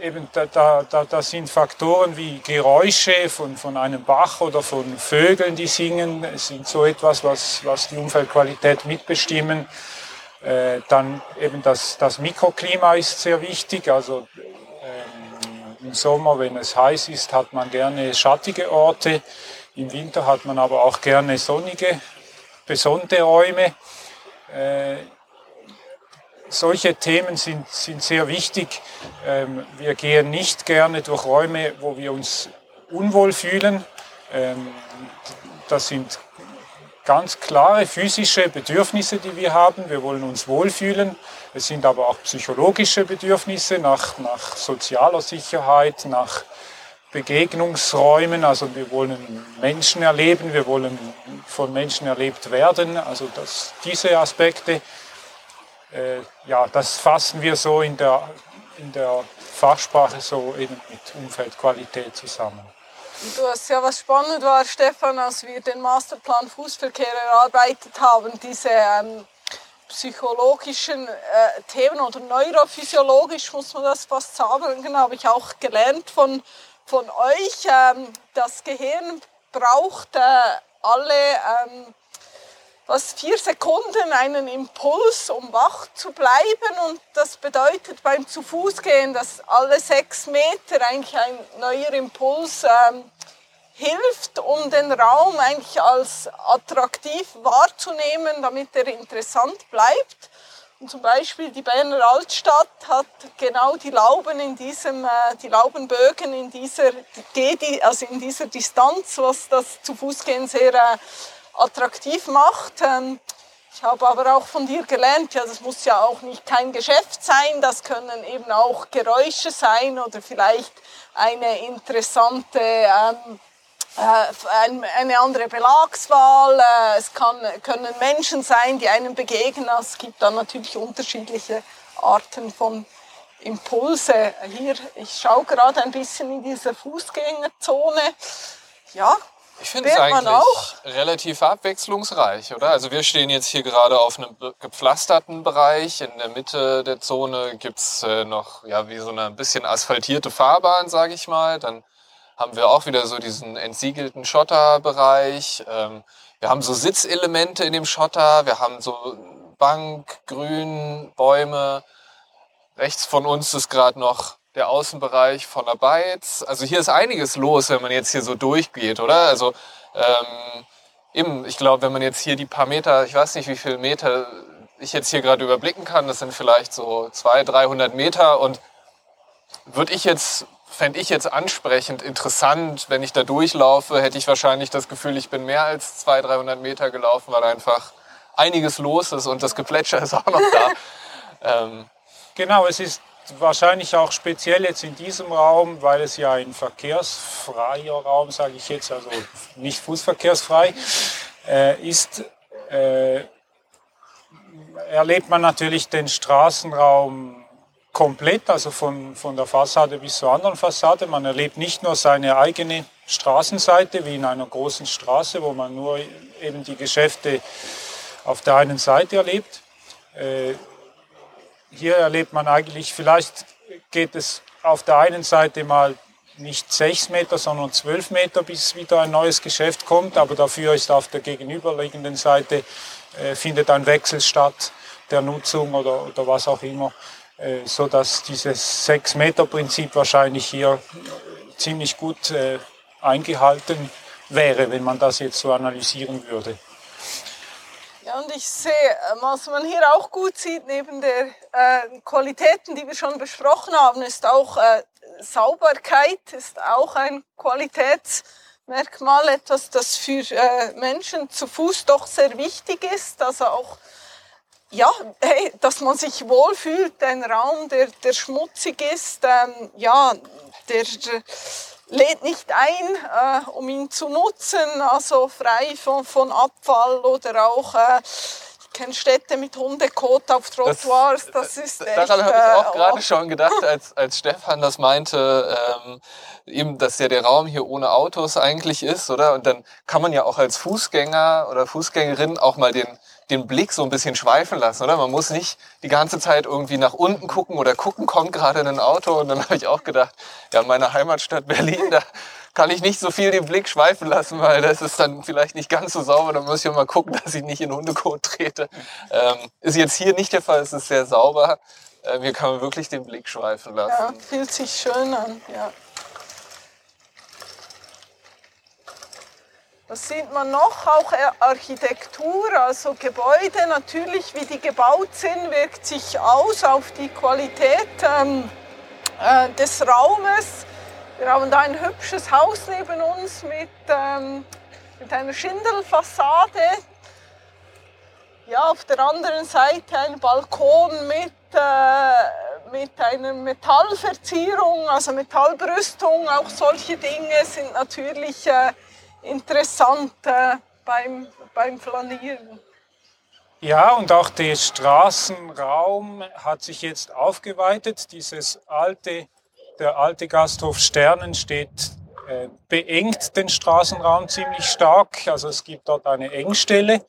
eben da, da, da, sind Faktoren wie Geräusche von, von einem Bach oder von Vögeln, die singen, sind so etwas, was, was die Umfeldqualität mitbestimmen. Äh, dann eben das, das Mikroklima ist sehr wichtig. Also ähm, im Sommer, wenn es heiß ist, hat man gerne schattige Orte. Im Winter hat man aber auch gerne sonnige, besonnte Räume. Äh, solche Themen sind, sind sehr wichtig. Ähm, wir gehen nicht gerne durch Räume, wo wir uns unwohl fühlen. Ähm, das sind ganz klare physische Bedürfnisse, die wir haben. Wir wollen uns wohlfühlen. Es sind aber auch psychologische Bedürfnisse nach, nach sozialer Sicherheit, nach Begegnungsräumen. Also wir wollen Menschen erleben, wir wollen von Menschen erlebt werden. Also dass diese Aspekte, ja, das fassen wir so in der, in der Fachsprache so eben mit Umfeldqualität zusammen. Du hast ja was spannend war, Stefan, als wir den Masterplan Fußverkehr erarbeitet haben, diese ähm, psychologischen äh, Themen oder neurophysiologisch muss man das fast sagen, genau, habe ich auch gelernt von, von euch. Ähm, das Gehirn braucht äh, alle ähm, was vier Sekunden einen Impuls, um wach zu bleiben. Und das bedeutet beim zu Fuß gehen, dass alle sechs Meter eigentlich ein neuer Impuls ähm, hilft, um den Raum eigentlich als attraktiv wahrzunehmen, damit er interessant bleibt. Und zum Beispiel die Berner Altstadt hat genau die Lauben in diesem, äh, die Laubenbögen in dieser, also in dieser Distanz, was das zu Fußgehen sehr äh, attraktiv macht. Ähm, ich habe aber auch von dir gelernt, ja, das muss ja auch nicht kein Geschäft sein, das können eben auch Geräusche sein oder vielleicht eine interessante, ähm, äh, eine andere Belagswahl. Äh, es kann, können Menschen sein, die einem begegnen. Es gibt dann natürlich unterschiedliche Arten von Impulse. Hier, ich schaue gerade ein bisschen in diese Fußgängerzone. Ja, ich finde es eigentlich auch? relativ abwechslungsreich, oder? Also wir stehen jetzt hier gerade auf einem gepflasterten Bereich. In der Mitte der Zone gibt's äh, noch ja wie so eine bisschen asphaltierte Fahrbahn, sage ich mal. Dann haben wir auch wieder so diesen entsiegelten Schotterbereich. Ähm, wir haben so Sitzelemente in dem Schotter. Wir haben so Bank, Grün, Bäume. Rechts von uns ist gerade noch der Außenbereich von der Bytes. Also hier ist einiges los, wenn man jetzt hier so durchgeht, oder? Also ähm, eben, ich glaube, wenn man jetzt hier die paar Meter, ich weiß nicht, wie viele Meter ich jetzt hier gerade überblicken kann, das sind vielleicht so 200, 300 Meter und würde ich jetzt, fände ich jetzt ansprechend interessant, wenn ich da durchlaufe, hätte ich wahrscheinlich das Gefühl, ich bin mehr als 200, 300 Meter gelaufen, weil einfach einiges los ist und das Geplätscher [LAUGHS] ist auch noch da. ähm, genau, es ist wahrscheinlich auch speziell jetzt in diesem Raum, weil es ja ein verkehrsfreier Raum, sage ich jetzt, also nicht fußverkehrsfrei, äh, ist, äh, erlebt man natürlich den Straßenraum komplett, also von, von der Fassade bis zur anderen Fassade. Man erlebt nicht nur seine eigene Straßenseite wie in einer großen Straße, wo man nur eben die Geschäfte auf der einen Seite erlebt. Äh, hier erlebt man eigentlich, vielleicht geht es auf der einen Seite mal nicht sechs Meter, sondern zwölf Meter, bis wieder ein neues Geschäft kommt, aber dafür ist auf der gegenüberliegenden Seite äh, findet ein Wechsel statt der Nutzung oder, oder was auch immer, äh, so dass dieses sechs Meter Prinzip wahrscheinlich hier ziemlich gut äh, eingehalten wäre, wenn man das jetzt so analysieren würde. Ja, und ich sehe, ähm, was man hier auch gut sieht, neben der äh, Qualitäten, die wir schon besprochen haben, ist auch äh, Sauberkeit, ist auch ein Qualitätsmerkmal, etwas, das für äh, Menschen zu Fuß doch sehr wichtig ist. Also auch, ja, hey, dass man sich wohlfühlt, ein Raum, der, der schmutzig ist, ähm, ja, der, der lädt nicht ein, äh, um ihn zu nutzen, also frei von, von Abfall oder auch äh, ich kenne Städte mit Hundekot auf Trottoirs, das, das ist echt, Daran habe ich auch äh, gerade schon gedacht, als, als Stefan das meinte, ähm, eben, dass ja der Raum hier ohne Autos eigentlich ist, oder? Und dann kann man ja auch als Fußgänger oder Fußgängerin auch mal den den Blick so ein bisschen schweifen lassen, oder? Man muss nicht die ganze Zeit irgendwie nach unten gucken oder gucken, kommt gerade ein Auto. Und dann [LAUGHS] habe ich auch gedacht, ja, in meiner Heimatstadt Berlin, da kann ich nicht so viel den Blick schweifen lassen, weil das ist dann vielleicht nicht ganz so sauber. Da muss ich mal gucken, dass ich nicht in Hundekot trete. Ähm, ist jetzt hier nicht der Fall, es ist sehr sauber. Ähm, hier kann man wirklich den Blick schweifen lassen. Ja, fühlt sich schön an, ja. Was sieht man noch? Auch Architektur, also Gebäude natürlich, wie die gebaut sind, wirkt sich aus auf die Qualität ähm, äh, des Raumes. Wir haben da ein hübsches Haus neben uns mit, ähm, mit einer Schindelfassade. Ja, auf der anderen Seite ein Balkon mit, äh, mit einer Metallverzierung, also Metallbrüstung. Auch solche Dinge sind natürlich äh, interessant äh, beim, beim Flanieren. Ja, und auch der Straßenraum hat sich jetzt aufgeweitet. Dieses alte, der alte Gasthof Sternen steht, äh, beengt den Straßenraum ziemlich stark. Also es gibt dort eine Engstelle.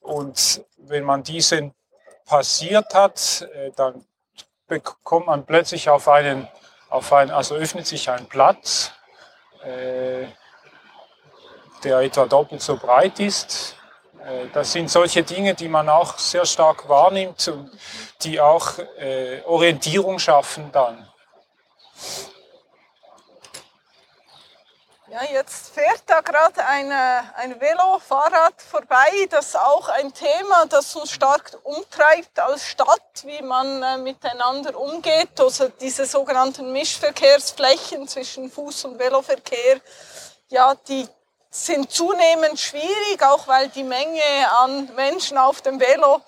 Und wenn man diesen passiert hat, äh, dann bekommt man plötzlich auf einen, auf einen also öffnet sich ein Platz, äh, der etwa doppelt so breit ist äh, das sind solche Dinge, die man auch sehr stark wahrnimmt und die auch äh, Orientierung schaffen dann. Ja, jetzt fährt da gerade ein Velo, Fahrrad vorbei. Das ist auch ein Thema, das uns stark umtreibt als Stadt, wie man äh, miteinander umgeht. Also diese sogenannten Mischverkehrsflächen zwischen Fuß- und Veloverkehr, ja, die sind zunehmend schwierig, auch weil die Menge an Menschen auf dem Velo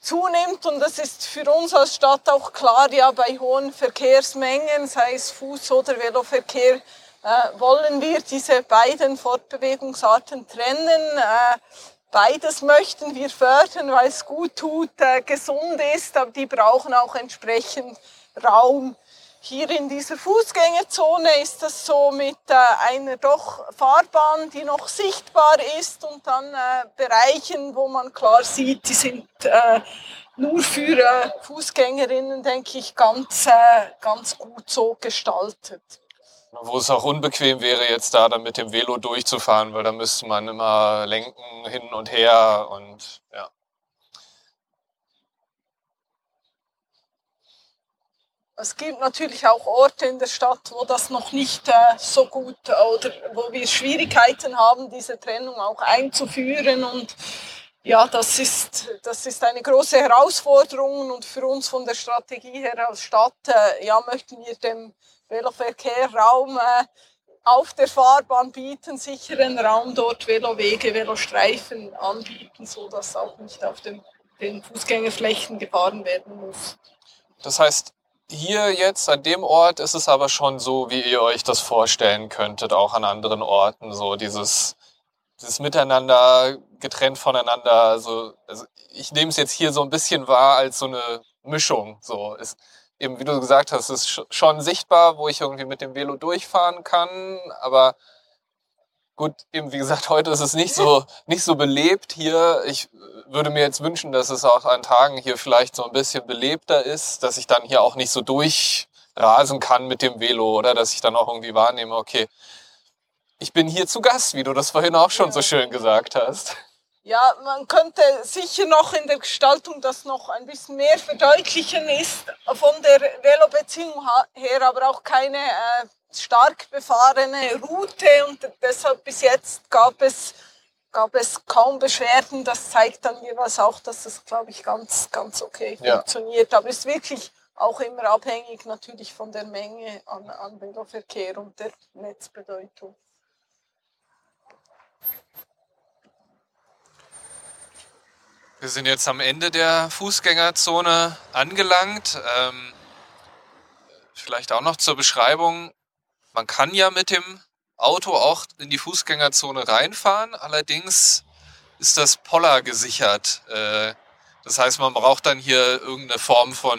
zunimmt. Und das ist für uns als Stadt auch klar, ja, bei hohen Verkehrsmengen, sei es Fuß- oder Veloverkehr, äh, wollen wir diese beiden Fortbewegungsarten trennen. Äh, beides möchten wir fördern, weil es gut tut, äh, gesund ist, aber die brauchen auch entsprechend Raum. Hier in dieser Fußgängerzone ist das so mit äh, einer doch Fahrbahn, die noch sichtbar ist und dann äh, Bereichen, wo man klar sieht, die sind äh, nur für Fußgängerinnen, denke ich, ganz, ganz gut so gestaltet. Wo es auch unbequem wäre, jetzt da dann mit dem Velo durchzufahren, weil da müsste man immer lenken hin und her und ja. Es gibt natürlich auch Orte in der Stadt, wo das noch nicht äh, so gut oder wo wir Schwierigkeiten haben, diese Trennung auch einzuführen. Und ja, das ist, das ist eine große Herausforderung. Und für uns von der Strategie her als Stadt, äh, ja, möchten wir dem Veloverkehr Raum äh, auf der Fahrbahn bieten, sicheren Raum dort, Velowege, Velostreifen anbieten, sodass auch nicht auf dem, den Fußgängerflächen gefahren werden muss. Das heißt, hier jetzt an dem Ort ist es aber schon so, wie ihr euch das vorstellen könntet, auch an anderen Orten, so dieses, dieses Miteinander getrennt voneinander. Also, also ich nehme es jetzt hier so ein bisschen wahr als so eine Mischung. So ist eben, wie du gesagt hast, ist schon sichtbar, wo ich irgendwie mit dem Velo durchfahren kann, aber Gut, eben wie gesagt, [LAUGHS] heute ist es nicht so, nicht so belebt hier. Ich würde mir jetzt wünschen, dass es auch an Tagen hier vielleicht so ein bisschen belebter ist, dass ich dann hier auch nicht so durchrasen kann mit dem Velo oder dass ich dann auch irgendwie wahrnehme, okay, ich bin hier zu Gast, wie du das vorhin auch schon so schön gesagt hast. Ja, man könnte sicher noch in der Gestaltung das noch ein bisschen mehr verdeutlichen, ist von der Velobeziehung her aber auch keine äh, stark befahrene Route und deshalb bis jetzt gab es, gab es kaum Beschwerden. Das zeigt dann jeweils auch, dass das, glaube ich, ganz, ganz okay ja. funktioniert. Aber es ist wirklich auch immer abhängig natürlich von der Menge an, an Veloverkehr und der Netzbedeutung. Wir sind jetzt am Ende der Fußgängerzone angelangt. Ähm, vielleicht auch noch zur Beschreibung. Man kann ja mit dem Auto auch in die Fußgängerzone reinfahren, allerdings ist das Poller gesichert. Äh, das heißt, man braucht dann hier irgendeine Form von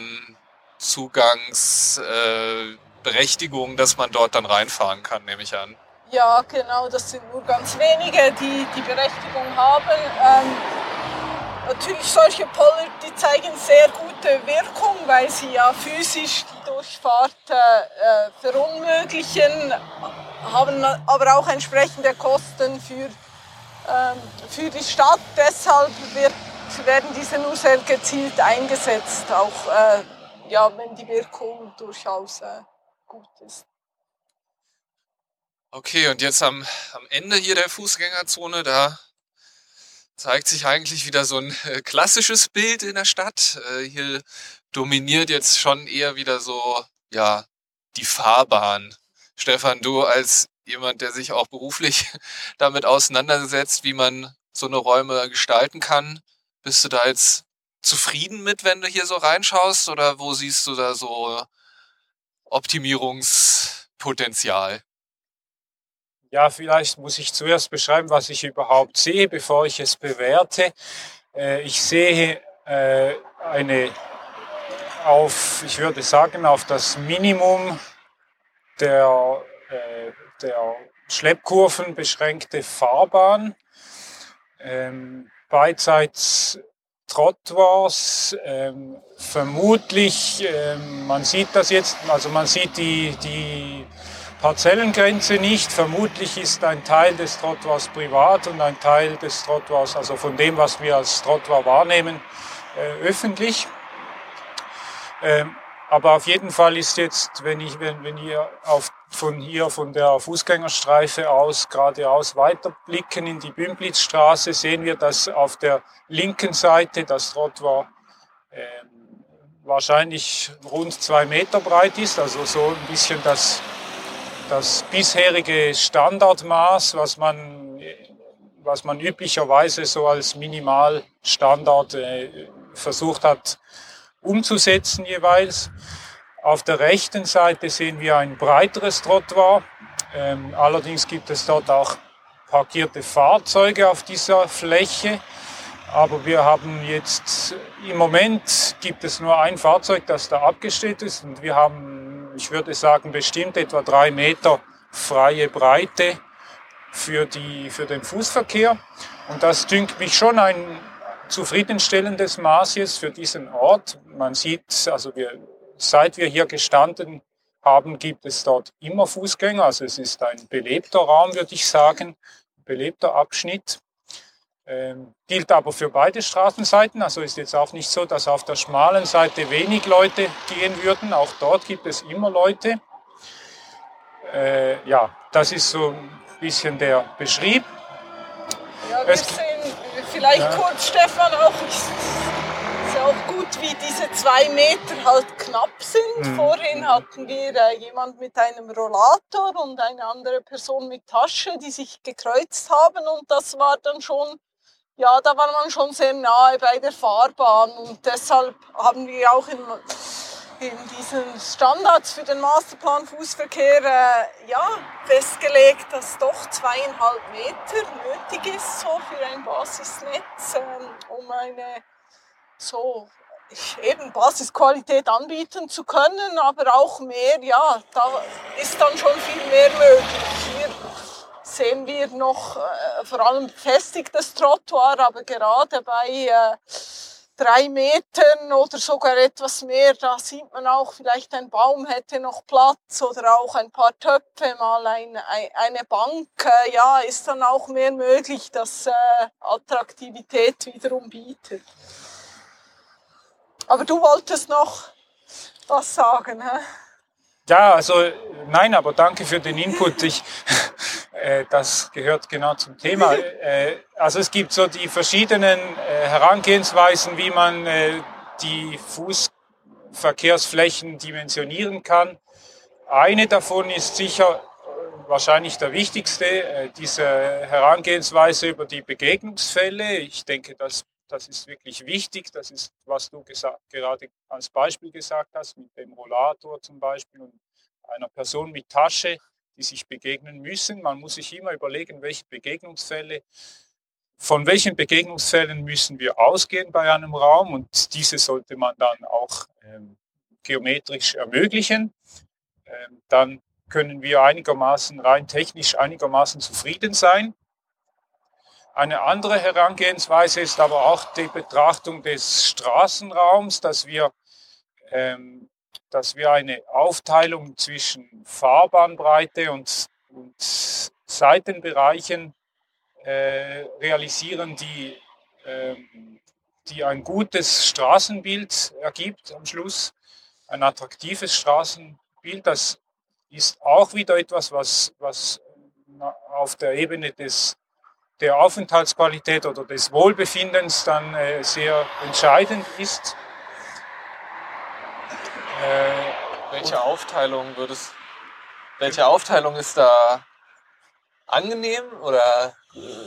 Zugangsberechtigung, äh, dass man dort dann reinfahren kann, nehme ich an. Ja, genau, das sind nur ganz wenige, die die Berechtigung haben. Ähm, natürlich solche Poller, die zeigen sehr gute Wirkung, weil sie ja physisch Durchfahrt äh, verunmöglichen, haben aber auch entsprechende Kosten für, ähm, für die Stadt. Deshalb wird, werden diese nur sehr gezielt eingesetzt, auch äh, ja, wenn die Wirkung durchaus äh, gut ist. Okay, und jetzt am, am Ende hier der Fußgängerzone, da zeigt sich eigentlich wieder so ein äh, klassisches Bild in der Stadt. Äh, hier dominiert jetzt schon eher wieder so, ja, die Fahrbahn. Stefan, du als jemand, der sich auch beruflich [LAUGHS] damit auseinandersetzt, wie man so eine Räume gestalten kann, bist du da jetzt zufrieden mit, wenn du hier so reinschaust? Oder wo siehst du da so Optimierungspotenzial? Ja, vielleicht muss ich zuerst beschreiben, was ich überhaupt sehe, bevor ich es bewerte. Äh, ich sehe äh, eine auf, ich würde sagen, auf das Minimum der, äh, der Schleppkurven beschränkte Fahrbahn. Ähm, beidseits Trottoirs, ähm, vermutlich, ähm, man sieht das jetzt, also man sieht die, die Parzellengrenze nicht. Vermutlich ist ein Teil des Trottoirs privat und ein Teil des Trottoirs, also von dem, was wir als Trottoir wahrnehmen, äh, öffentlich. Ähm, aber auf jeden Fall ist jetzt, wenn ich, wenn, wenn ihr auf, von hier, von der Fußgängerstreife aus, geradeaus weiterblicken in die Bümplitzstraße, sehen wir, dass auf der linken Seite das Trottoir äh, wahrscheinlich rund zwei Meter breit ist, also so ein bisschen das, das bisherige Standardmaß, was man, was man üblicherweise so als Minimalstandard äh, versucht hat umzusetzen jeweils. Auf der rechten Seite sehen wir ein breiteres Trottoir. Ähm, allerdings gibt es dort auch parkierte Fahrzeuge auf dieser Fläche. Aber wir haben jetzt, im Moment gibt es nur ein Fahrzeug, das da abgestellt ist. Und wir haben, ich würde sagen, bestimmt etwa drei Meter freie Breite für, die, für den Fußverkehr. Und das dünkt mich schon ein zufriedenstellendes Maß jetzt für diesen Ort. Man sieht, also wir, seit wir hier gestanden haben, gibt es dort immer Fußgänger. Also es ist ein belebter Raum, würde ich sagen, belebter Abschnitt. Ähm, gilt aber für beide Straßenseiten. Also ist jetzt auch nicht so, dass auf der schmalen Seite wenig Leute gehen würden. Auch dort gibt es immer Leute. Äh, ja, das ist so ein bisschen der Beschrieb. Ja, vielleicht ja. kurz, Stefan, auch ist ja auch gut, wie diese zwei Meter halt knapp sind. Mhm. Vorhin hatten wir äh, jemand mit einem Rollator und eine andere Person mit Tasche, die sich gekreuzt haben und das war dann schon ja, da war man schon sehr nahe bei der Fahrbahn und deshalb haben wir auch in, in diesen Standards für den Masterplan Fußverkehr äh, ja, festgelegt, dass doch zweieinhalb Meter nötig ist so für ein Basisnetz, äh, um eine so eben Basisqualität anbieten zu können, aber auch mehr, ja, da ist dann schon viel mehr möglich. Hier sehen wir noch äh, vor allem befestigtes Trottoir, aber gerade bei äh, drei Metern oder sogar etwas mehr, da sieht man auch, vielleicht ein Baum hätte noch Platz oder auch ein paar Töpfe, mal ein, ein, eine Bank. Äh, ja, ist dann auch mehr möglich, dass äh, Attraktivität wiederum bietet. Aber du wolltest noch was sagen, hä? Ja, also nein, aber danke für den Input. Ich, [LAUGHS] äh, das gehört genau zum Thema. Äh, also es gibt so die verschiedenen äh, Herangehensweisen, wie man äh, die Fußverkehrsflächen dimensionieren kann. Eine davon ist sicher äh, wahrscheinlich der wichtigste, äh, diese Herangehensweise über die Begegnungsfälle. Ich denke, das das ist wirklich wichtig. Das ist, was du gerade als Beispiel gesagt hast, mit dem Rollator zum Beispiel und einer Person mit Tasche, die sich begegnen müssen. Man muss sich immer überlegen, welche Begegnungsfälle, von welchen Begegnungsfällen müssen wir ausgehen bei einem Raum und diese sollte man dann auch ähm, geometrisch ermöglichen. Ähm, dann können wir einigermaßen rein technisch einigermaßen zufrieden sein. Eine andere Herangehensweise ist aber auch die Betrachtung des Straßenraums, dass wir, ähm, dass wir eine Aufteilung zwischen Fahrbahnbreite und, und Seitenbereichen äh, realisieren, die, ähm, die ein gutes Straßenbild ergibt am Schluss, ein attraktives Straßenbild. Das ist auch wieder etwas, was, was auf der Ebene des der Aufenthaltsqualität oder des Wohlbefindens dann äh, sehr entscheidend ist. Äh, welche Aufteilung würdest welche Aufteilung ist da angenehm oder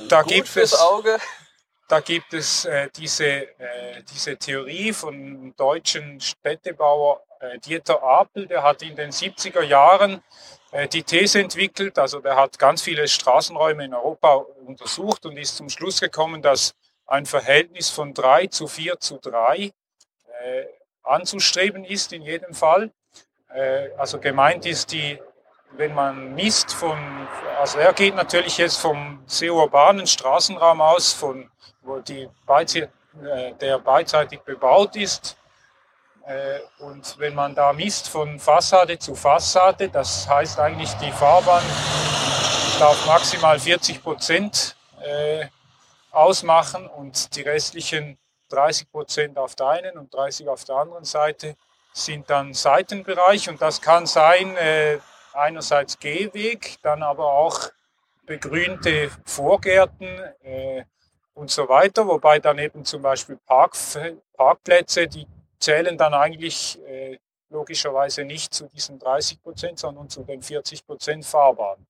da gibt fürs es, Auge? da gibt es äh, diese, äh, diese Theorie von deutschen Städtebauer äh, Dieter Apel, der hat in den 70er Jahren die These entwickelt, also der hat ganz viele Straßenräume in Europa untersucht und ist zum Schluss gekommen, dass ein Verhältnis von 3 zu 4 zu 3 äh, anzustreben ist in jedem Fall. Äh, also gemeint ist die wenn man misst von, also er geht natürlich jetzt vom sehr urbanen Straßenraum aus, von, wo die Beize, äh, der beidseitig bebaut ist. Äh, und wenn man da misst von Fassade zu Fassade, das heißt eigentlich die Fahrbahn darf maximal 40 Prozent äh, ausmachen und die restlichen 30 Prozent auf der einen und 30 auf der anderen Seite sind dann Seitenbereich. Und das kann sein, äh, einerseits Gehweg, dann aber auch begrünte Vorgärten und so weiter, wobei dann eben zum Beispiel Park, Parkplätze, die zählen dann eigentlich äh, logischerweise nicht zu diesen 30 Prozent, sondern zu den 40 Prozent Fahrbahn.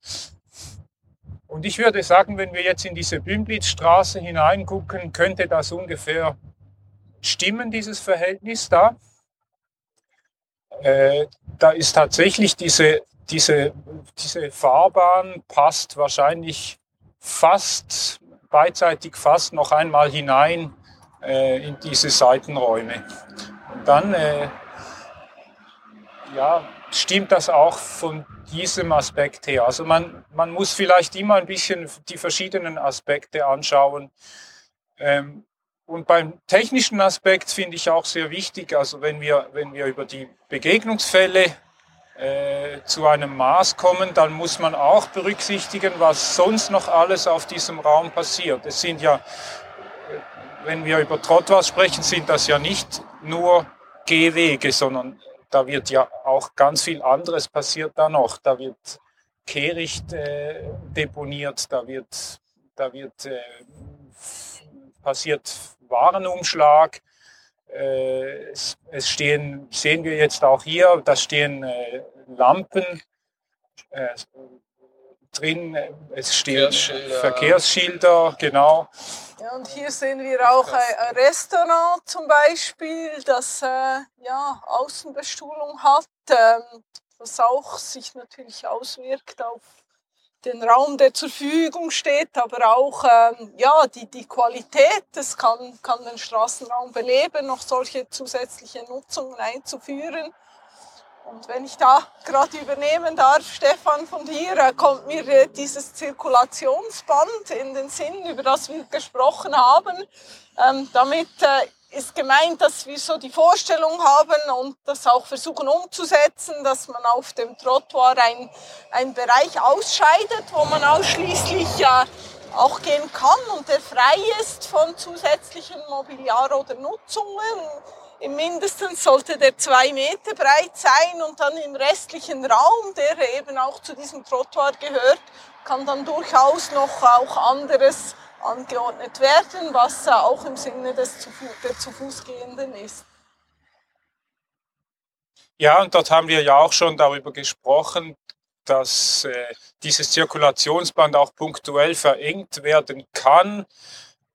Und ich würde sagen, wenn wir jetzt in diese Bümblitzstraße hineingucken, könnte das ungefähr stimmen, dieses Verhältnis da. Äh, da ist tatsächlich diese diese, diese Fahrbahn passt wahrscheinlich fast beidseitig fast noch einmal hinein äh, in diese Seitenräume. Dann äh, ja, stimmt das auch von diesem Aspekt her. Also man, man muss vielleicht immer ein bisschen die verschiedenen Aspekte anschauen. Ähm, und beim technischen Aspekt finde ich auch sehr wichtig, also wenn wir, wenn wir über die Begegnungsfälle äh, zu einem Maß kommen, dann muss man auch berücksichtigen, was sonst noch alles auf diesem Raum passiert. Es sind ja, wenn wir über Trottwas sprechen, sind das ja nicht nur Gehwege, sondern da wird ja auch ganz viel anderes passiert da noch. Da wird Kehricht äh, deponiert, da wird, da wird äh, passiert Warenumschlag, äh, es, es, stehen, sehen wir jetzt auch hier, da stehen äh, Lampen äh, drin, es stehen Verkehrsschilder. Verkehrsschilder, genau. Ja, und hier sehen wir auch ein Restaurant zum Beispiel, das äh, ja, Außenbestuhlung hat, ähm, was auch sich natürlich auswirkt auf den Raum, der zur Verfügung steht, aber auch ähm, ja, die, die Qualität, das kann, kann den Straßenraum beleben, noch solche zusätzliche Nutzungen einzuführen. Und wenn ich da gerade übernehmen darf, Stefan, von dir, äh, kommt mir äh, dieses Zirkulationsband in den Sinn, über das wir gesprochen haben. Ähm, damit äh, ist gemeint, dass wir so die Vorstellung haben und das auch versuchen umzusetzen, dass man auf dem Trottoir ein, ein Bereich ausscheidet, wo man ausschließlich ja auch gehen kann und der frei ist von zusätzlichen Mobiliar oder Nutzungen. Im Mindestens sollte der zwei Meter breit sein und dann im restlichen Raum, der eben auch zu diesem Trottoir gehört, kann dann durchaus noch auch anderes angeordnet werden, was auch im Sinne des zu, der zu Fuß gehenden ist. Ja, und dort haben wir ja auch schon darüber gesprochen, dass äh, dieses Zirkulationsband auch punktuell verengt werden kann,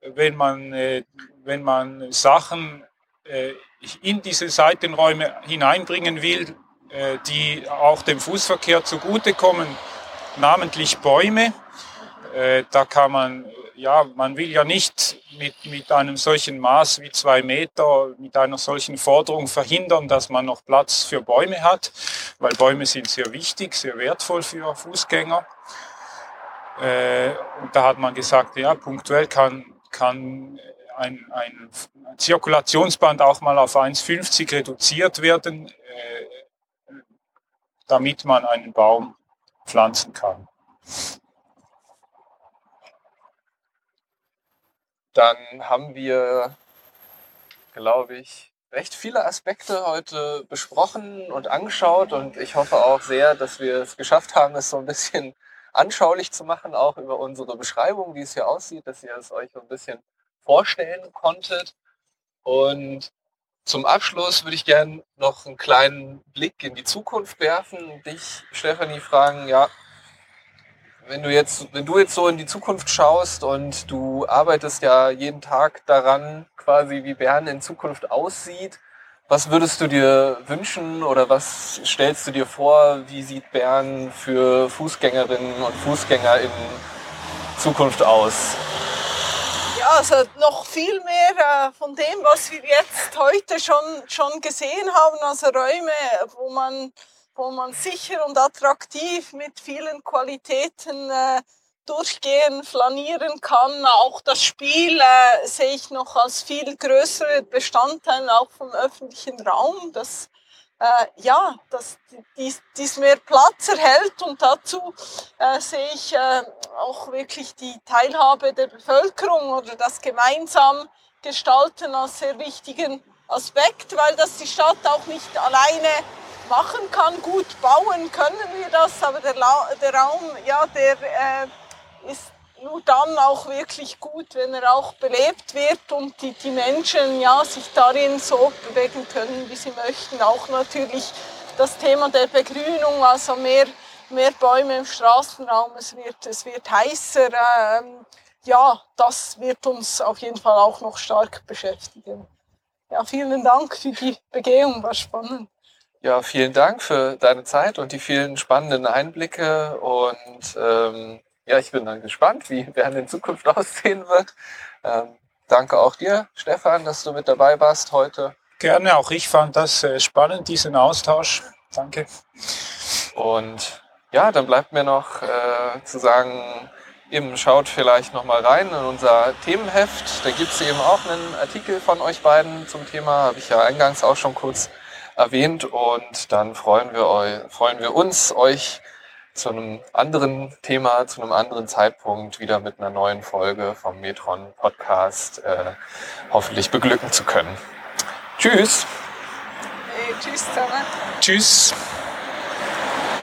wenn man, äh, wenn man Sachen äh, in diese Seitenräume hineinbringen will, äh, die auch dem Fußverkehr zugutekommen, namentlich Bäume. Äh, da kann man ja, man will ja nicht mit, mit einem solchen Maß wie zwei Meter, mit einer solchen Forderung verhindern, dass man noch Platz für Bäume hat, weil Bäume sind sehr wichtig, sehr wertvoll für Fußgänger. Äh, und da hat man gesagt, ja, punktuell kann, kann ein, ein Zirkulationsband auch mal auf 1,50 reduziert werden, äh, damit man einen Baum pflanzen kann. dann haben wir, glaube ich, recht viele Aspekte heute besprochen und angeschaut und ich hoffe auch sehr, dass wir es geschafft haben, es so ein bisschen anschaulich zu machen, auch über unsere Beschreibung, wie es hier aussieht, dass ihr es euch so ein bisschen vorstellen konntet. Und zum Abschluss würde ich gerne noch einen kleinen Blick in die Zukunft werfen dich, Stefanie, fragen, ja, wenn du jetzt, wenn du jetzt so in die Zukunft schaust und du arbeitest ja jeden Tag daran, quasi wie Bern in Zukunft aussieht, was würdest du dir wünschen oder was stellst du dir vor, wie sieht Bern für Fußgängerinnen und Fußgänger in Zukunft aus? Ja, also noch viel mehr äh, von dem, was wir jetzt heute schon, schon gesehen haben, also Räume, wo man wo man sicher und attraktiv mit vielen Qualitäten äh, durchgehen, flanieren kann. Auch das Spiel äh, sehe ich noch als viel größere Bestandteil auch vom öffentlichen Raum, dass äh, ja, dass dies, dies mehr Platz erhält und dazu äh, sehe ich äh, auch wirklich die Teilhabe der Bevölkerung oder das gemeinsam Gestalten als sehr wichtigen Aspekt, weil das die Stadt auch nicht alleine machen kann. Gut bauen können wir das, aber der, der Raum, ja, der äh, ist nur dann auch wirklich gut, wenn er auch belebt wird und die, die Menschen ja, sich darin so bewegen können, wie sie möchten. Auch natürlich das Thema der Begrünung, also mehr, mehr Bäume im Straßenraum, es wird, es wird heißer. Ähm, ja, das wird uns auf jeden Fall auch noch stark beschäftigen. Ja, vielen Dank für die Begehung, war spannend. Ja, vielen Dank für deine Zeit und die vielen spannenden Einblicke. Und ähm, ja, ich bin dann gespannt, wie Bern in Zukunft [LAUGHS] aussehen wird. Ähm, danke auch dir, Stefan, dass du mit dabei warst heute. Gerne, auch ich fand das äh, spannend, diesen Austausch. Danke. Und ja, dann bleibt mir noch äh, zu sagen, eben schaut vielleicht nochmal rein in unser Themenheft. Da gibt es eben auch einen Artikel von euch beiden zum Thema, habe ich ja eingangs auch schon kurz erwähnt und dann freuen wir, freuen wir uns, euch zu einem anderen Thema, zu einem anderen Zeitpunkt wieder mit einer neuen Folge vom Metron Podcast äh, hoffentlich beglücken zu können. Tschüss. Hey, tschüss zusammen. Tschüss.